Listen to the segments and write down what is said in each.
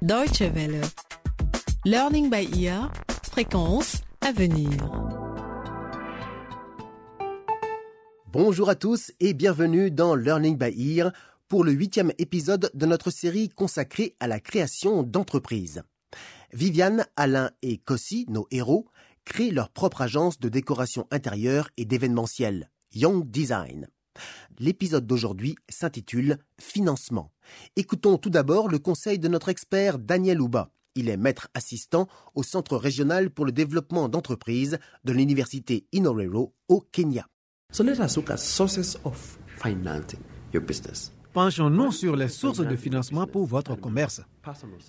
Deutsche Welle. Learning by ear. Fréquence à venir. Bonjour à tous et bienvenue dans Learning by Ear pour le huitième épisode de notre série consacrée à la création d'entreprises. Viviane, Alain et Cossi, nos héros, créent leur propre agence de décoration intérieure et d'événementiel, Young Design. L'épisode d'aujourd'hui s'intitule Financement. Écoutons tout d'abord le conseil de notre expert Daniel Ouba. Il est maître assistant au Centre régional pour le développement d'entreprises de l'Université Inorero au Kenya. So let us look at sources of financing your business. Penchons-nous sur les sources de financement pour votre commerce.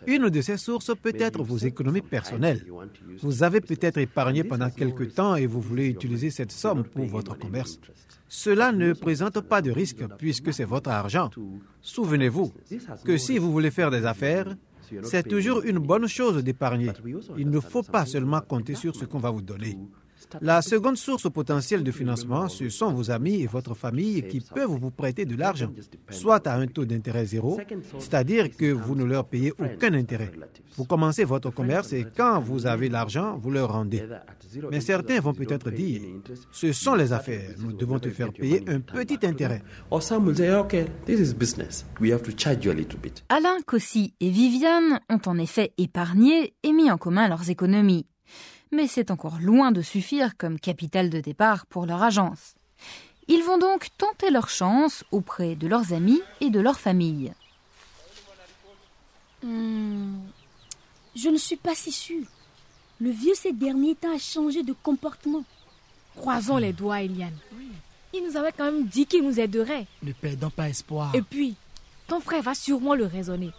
Une de ces sources peut être vos économies personnelles. Vous avez peut-être épargné pendant quelque temps et vous voulez utiliser cette somme pour votre commerce. Cela ne présente pas de risque puisque c'est votre argent. Souvenez-vous que si vous voulez faire des affaires, c'est toujours une bonne chose d'épargner. Il ne faut pas seulement compter sur ce qu'on va vous donner. La seconde source potentielle de financement, ce sont vos amis et votre famille qui peuvent vous prêter de l'argent, soit à un taux d'intérêt zéro, c'est-à-dire que vous ne leur payez aucun intérêt. Vous commencez votre commerce et quand vous avez l'argent, vous leur rendez. Mais certains vont peut-être dire, ce sont les affaires, nous devons te faire payer un petit intérêt. Or some will say, okay, this is business. We have to charge you a little bit. Alain, Cossi et Viviane ont en effet épargné et mis en commun leurs économies. Mais c'est encore loin de suffire comme capital de départ pour leur agence. Ils vont donc tenter leur chance auprès de leurs amis et de leur famille. Hmm, Je ne suis pas si sûre. Le vieux ces derniers temps a changé de comportement. Croisons les doigts, Eliane. Il nous avait quand même dit qu'il nous aiderait. Ne perdons pas espoir. Et puis, ton frère va sûrement le raisonner.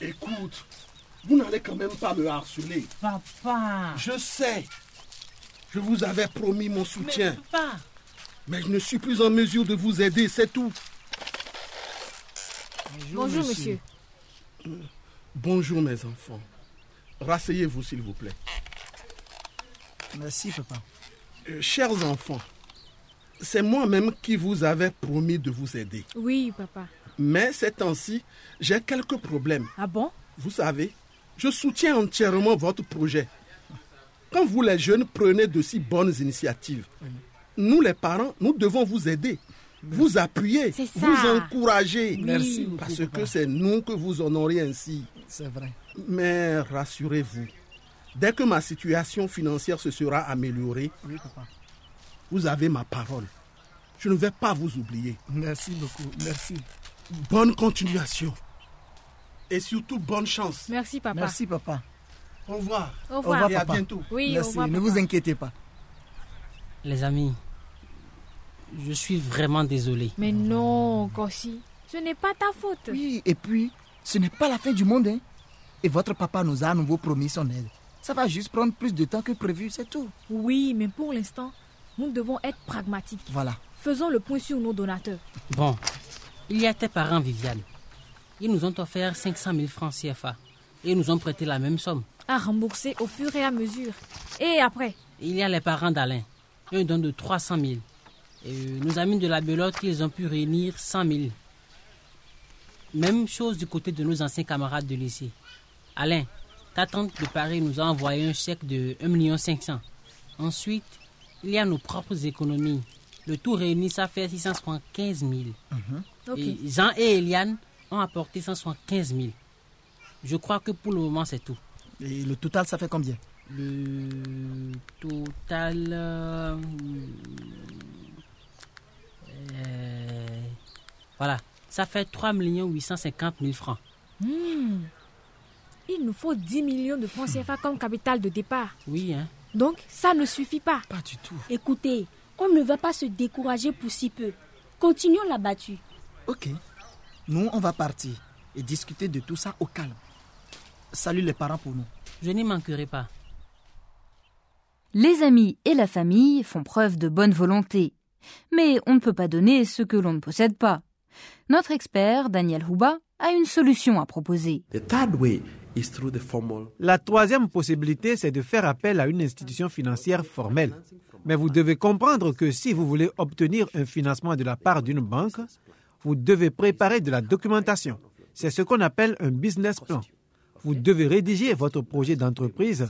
Écoute, vous n'allez quand même pas me harceler. Papa. Je sais. Je vous avais promis mon soutien. Papa. Mais je ne suis plus en mesure de vous aider, c'est tout. Bonjour, monsieur. Bonjour mes enfants. Rasseyez-vous s'il vous plaît. Merci, papa. Euh, chers enfants, c'est moi-même qui vous avais promis de vous aider. Oui, papa. Mais ces temps-ci, j'ai quelques problèmes. Ah bon? Vous savez, je soutiens entièrement votre projet. Quand vous les jeunes prenez de si bonnes initiatives, nous les parents, nous devons vous aider, vous appuyer, vous encourager. Merci beaucoup, Parce que c'est nous que vous honorez ainsi. C'est vrai. Mais rassurez-vous, dès que ma situation financière se sera améliorée, Oui, papa. vous avez ma parole. Je ne vais pas vous oublier. Merci beaucoup. Merci. Bonne continuation. Et surtout bonne chance. Merci, papa. Merci, papa. Au revoir. Au revoir. Et à papa. bientôt. Oui, au Merci. revoir, ne papa. vous inquiétez pas. Les amis, je suis vraiment désolé. Mais non, Kossi. Ce n'est pas ta faute. Oui, et puis, ce n'est pas la fin du monde, hein. Et votre papa nous a à nouveau promis son aide. Ça va juste prendre plus de temps que prévu, c'est tout. Oui, mais pour l'instant, nous devons être pragmatiques. Voilà. Faisons le point sur nos donateurs. Bon, il y a tes parents, Viviane. Ils nous ont offert 500 000 francs CFA et nous ont prêté la même somme. À rembourser au fur et à mesure. Et après? Il y a les parents d'Alain. Un don de 300 000. Et nos amis de la Belote, ils ont pu réunir 100 000. Même chose du côté de nos anciens camarades de lycée. Alain, ta tante de Paris nous a envoyé un chèque de 1 500 Ensuite, il y a nos propres économies. Le tout réuni, ça fait 675 000. Ok. Et Jean et Eliane ont apporté 175 000. Je crois que pour le moment, c'est tout. Et le total, ça fait combien? Le total. euh, euh, voilà, ça fait 3 850 000 francs. Hmm. Il nous faut 10 millions de francs CFA comme capital de départ. Oui, hein. Donc, ça ne suffit pas. Pas du tout. Écoutez, on ne va pas se décourager pour si peu. Continuons la battue. Ok. Nous, on va partir et discuter de tout ça au calme. Salut les parents pour nous. Je n'y manquerai pas. Les amis et la famille font preuve de bonne volonté. Mais on ne peut pas donner ce que l'on ne possède pas. Notre expert, Daniel Houba, a une solution à proposer. The third way is through the formal La troisième possibilité, c'est de faire appel à une institution financière formelle. Mais vous devez comprendre que si vous voulez obtenir un financement de la part d'une banque, vous devez préparer de la documentation. C'est ce qu'on appelle un business plan. Vous devez rédiger votre projet d'entreprise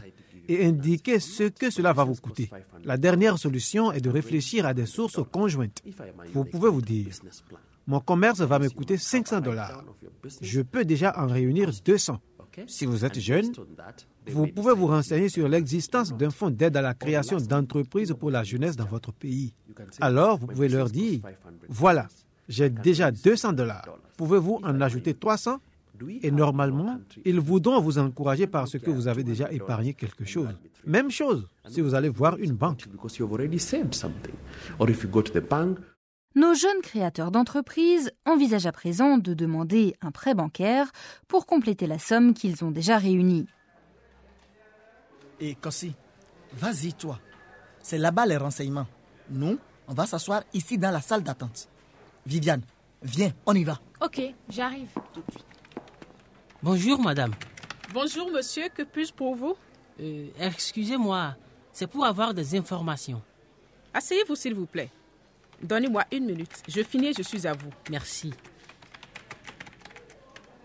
et indiquer ce que cela va vous coûter. La dernière solution est de réfléchir à des sources conjointes. Vous pouvez vous dire, mon commerce va me coûter 500 dollars. Je peux déjà en réunir 200. Si vous êtes jeune, vous pouvez vous renseigner sur l'existence d'un fonds d'aide à la création d'entreprises pour la jeunesse dans votre pays. Alors, vous pouvez leur dire, voilà, j'ai déjà 200 dollars. Pouvez-vous en ajouter 300 Et normalement, ils voudront vous encourager parce que vous avez déjà épargné quelque chose. Même chose si vous allez voir une banque. Nos jeunes créateurs d'entreprises envisagent à présent de demander un prêt bancaire pour compléter la somme qu'ils ont déjà réunie. Et Kossi, vas-y toi. C'est là-bas les renseignements. Nous, on va s'asseoir ici dans la salle d'attente. Viviane, viens, on y va. Ok, j'arrive. Bonjour, madame. Bonjour, monsieur. Que puis-je pour vous? Euh, Excusez-moi, c'est pour avoir des informations. Asseyez-vous, s'il vous plaît. Donnez-moi une minute. Je finis et je suis à vous. Merci.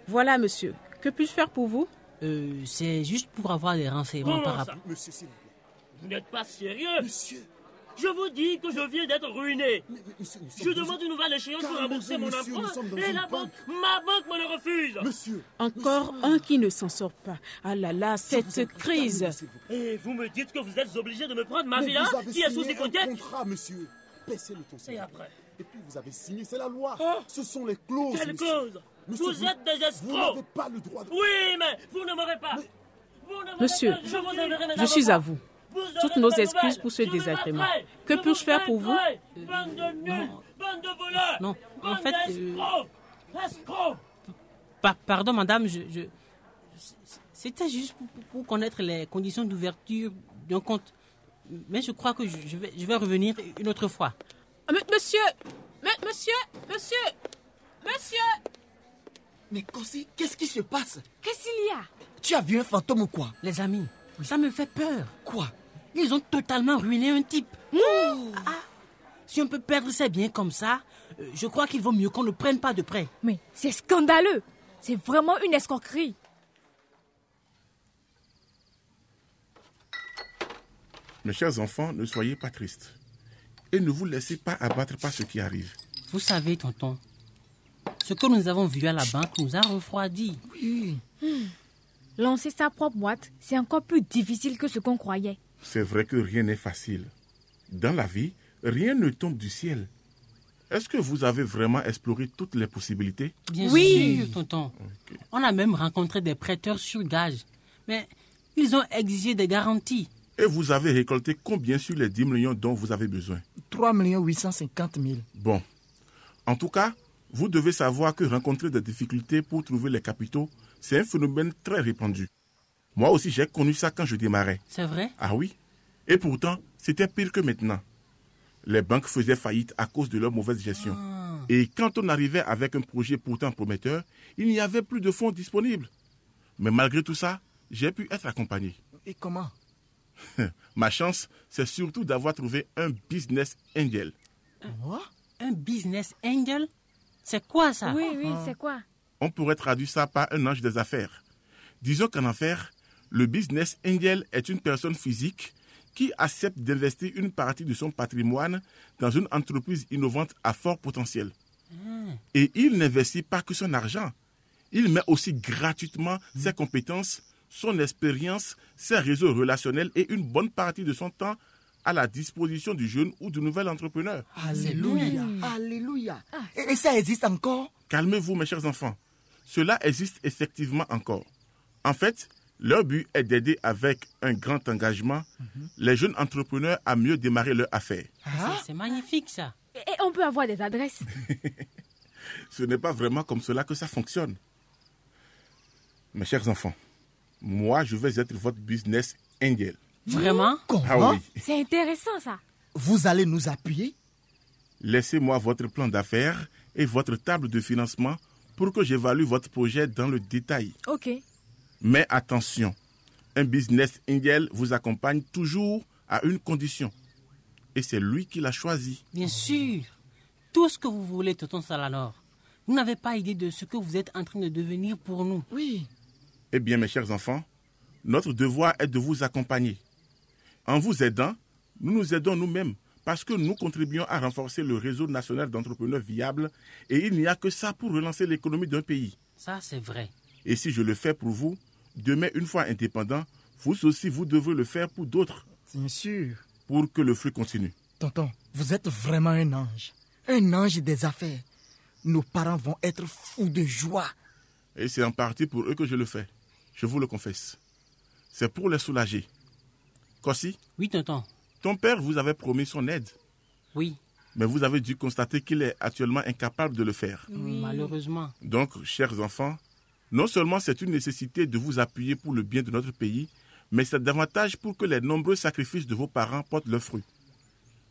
Voilà, monsieur. Que puis-je faire pour vous? Euh, c'est juste pour avoir des renseignements par rapport. Monsieur, s'il vous plaît. Vous n'êtes pas sérieux Monsieur Je vous dis que je viens d'être ruiné. je demande une nouvelle échéance pour rembourser mon emprunt. Et la banque, ma banque me le refuse. Monsieur. Encore un qui ne s'en sort pas. Ah là là, cette crise. Et vous me dites que vous êtes obligé de me prendre ma villa qui est sous hypothèque contrat, monsieur. Baissez le ton. Et après Et puis vous avez signé, c'est la loi. Oh Ce sont les clauses. Quelle monsieur. cause Monsieur, Vous êtes des escrocs Vous n'avez pas le droit de. Oui, mais vous ne m'aurez pas Vous ne m'aurez Monsieur, pas. Je vous enverrai mes je suis à vous. Toutes nos excuses pour ce désagrément. Que Je puis-je faire pour vous battrai. Bande de nuls Bande de voleurs Non, en fait, euh, Pa- pardon, madame, je, je- c'était juste pour, pour- pour connaître les conditions d'ouverture d'un compte. Mais je crois que je, je vais, je vais revenir une autre fois. Ah, mais- monsieur mais- Monsieur Monsieur Monsieur Mais qu'est-ce qui se passe? Qu'est-ce qu'il y a? Tu as vu un fantôme ou quoi? Les amis, ça me fait peur. Quoi? Ils ont totalement ruiné un type. Ah, si on peut perdre ses biens comme ça, euh, je crois qu'il vaut mieux qu'on ne prenne pas de prêt. Mais c'est scandaleux. C'est vraiment une escroquerie. Mes chers enfants, ne soyez pas tristes. Et ne vous laissez pas abattre par ce qui arrive. Vous savez, tonton, ce que nous avons vu à la banque nous a refroidi. Oui. Lancer sa propre boîte, c'est encore plus difficile que ce qu'on croyait. C'est vrai que rien n'est facile. Dans la vie, rien ne tombe du ciel. Est-ce que vous avez vraiment exploré toutes les possibilités? Bien Oui. sûr, tonton. On a même rencontré des prêteurs sur gage. Mais ils ont exigé des garanties. Et vous avez récolté combien sur les 10 millions dont vous avez besoin? 3 850 000. Bon. En tout cas, vous devez savoir que rencontrer des difficultés pour trouver les capitaux, c'est un phénomène très répandu. Moi aussi, j'ai connu ça quand je démarrais. C'est vrai? Ah oui Et pourtant, c'était pire que maintenant. Les banques faisaient faillite à cause de leur mauvaise gestion. Et quand on arrivait avec un projet pourtant prometteur, il n'y avait plus de fonds disponibles. Mais malgré tout ça, j'ai pu être accompagné. Et comment? Ma chance, c'est surtout d'avoir trouvé un business angel. Quoi Un business angel? C'est quoi ça? Oui, oui, c'est quoi? On pourrait traduire ça par un ange des affaires. Disons qu'en affaires, le business angel est une personne physique qui accepte d'investir une partie de son patrimoine dans une entreprise innovante à fort potentiel. Et il n'investit pas que son argent. Il met aussi gratuitement ses compétences, son expérience, ses réseaux relationnels et une bonne partie de son temps à la disposition du jeune ou du nouvel entrepreneur. Alléluia. Alléluia. Et, et ça existe encore? Calmez-vous, mes chers enfants. Cela existe effectivement encore. En fait, leur but est d'aider avec un grand engagement les jeunes entrepreneurs à mieux démarrer leur affaire. C'est- C'est magnifique ça. Et et on peut avoir des adresses. Ce n'est pas vraiment comme cela que ça fonctionne. Mes chers enfants, moi, je vais être votre business angel. Vraiment? Comment? Ah oui. C'est intéressant ça. Vous allez nous appuyer? Laissez-moi votre plan d'affaires et votre table de financement pour que j'évalue votre projet dans le détail. Ok. Mais attention, un business angel vous accompagne toujours à une condition. Et c'est lui qui l'a choisi. Bien sûr. Tout ce que vous voulez, tonton Salanor. Vous n'avez pas idée de ce que vous êtes en train de devenir pour nous. Oui. Eh bien, mes chers enfants, notre devoir est de vous accompagner. En vous aidant, nous nous aidons nous-mêmes parce que nous contribuons à renforcer le réseau national d'entrepreneurs viables et il n'y a que ça pour relancer l'économie d'un pays. Ça, c'est vrai. Et si je le fais pour vous, demain, une fois indépendant, vous aussi, vous devrez le faire pour d'autres. Bien sûr. Pour que le flux continue. Tonton, vous êtes vraiment un ange. Un ange des affaires. Nos parents vont être fous de joie. Et c'est en partie pour eux que je le fais. Je vous le confesse. C'est pour les soulager. Kossi Oui, tonton. Ton père vous avait promis son aide. Oui. Mais vous avez dû constater qu'il est actuellement incapable de le faire. Malheureusement. Donc, chers enfants, non seulement c'est une nécessité de vous appuyer pour le bien de notre pays, mais c'est davantage pour que les nombreux sacrifices de vos parents portent leurs fruits.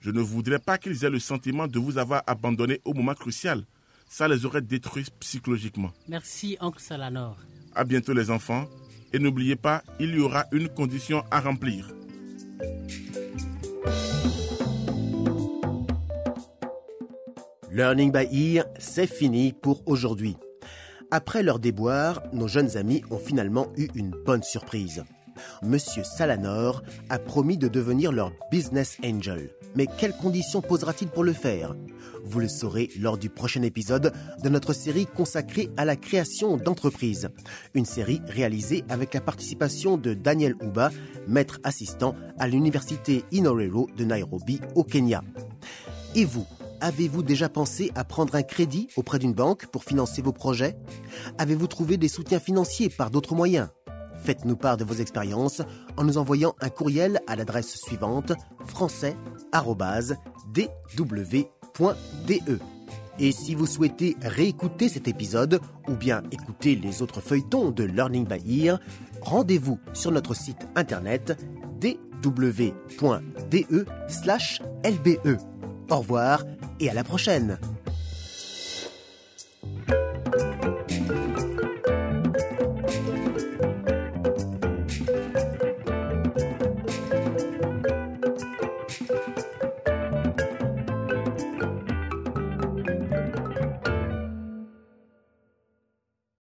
Je ne voudrais pas qu'ils aient le sentiment de vous avoir abandonné au moment crucial. Ça les aurait détruits psychologiquement. Merci, oncle Salanor. À bientôt, les enfants. Et n'oubliez pas, il y aura une condition à remplir. Learning by Ear, c'est fini pour aujourd'hui. Après leur déboire, nos jeunes amis ont finalement eu une bonne surprise. Monsieur Salanor a promis de devenir leur business angel. Mais quelles conditions posera-t-il pour le faire? Vous le saurez lors du prochain épisode de notre série consacrée à la création d'entreprises. Une série réalisée avec la participation de Daniel Uba, maître assistant à l'université Inorero de Nairobi au Kenya. Et vous Avez-vous déjà pensé à prendre un crédit auprès d'une banque pour financer vos projets? Avez-vous trouvé des soutiens financiers par d'autres moyens? Faites-nous part de vos expériences en nous envoyant un courriel à l'adresse suivante français.dw.de. Et si vous souhaitez réécouter cet épisode ou bien écouter les autres feuilletons de Learning by Ear, rendez-vous sur notre site internet dw.de/lbe. Au revoir et à la prochaine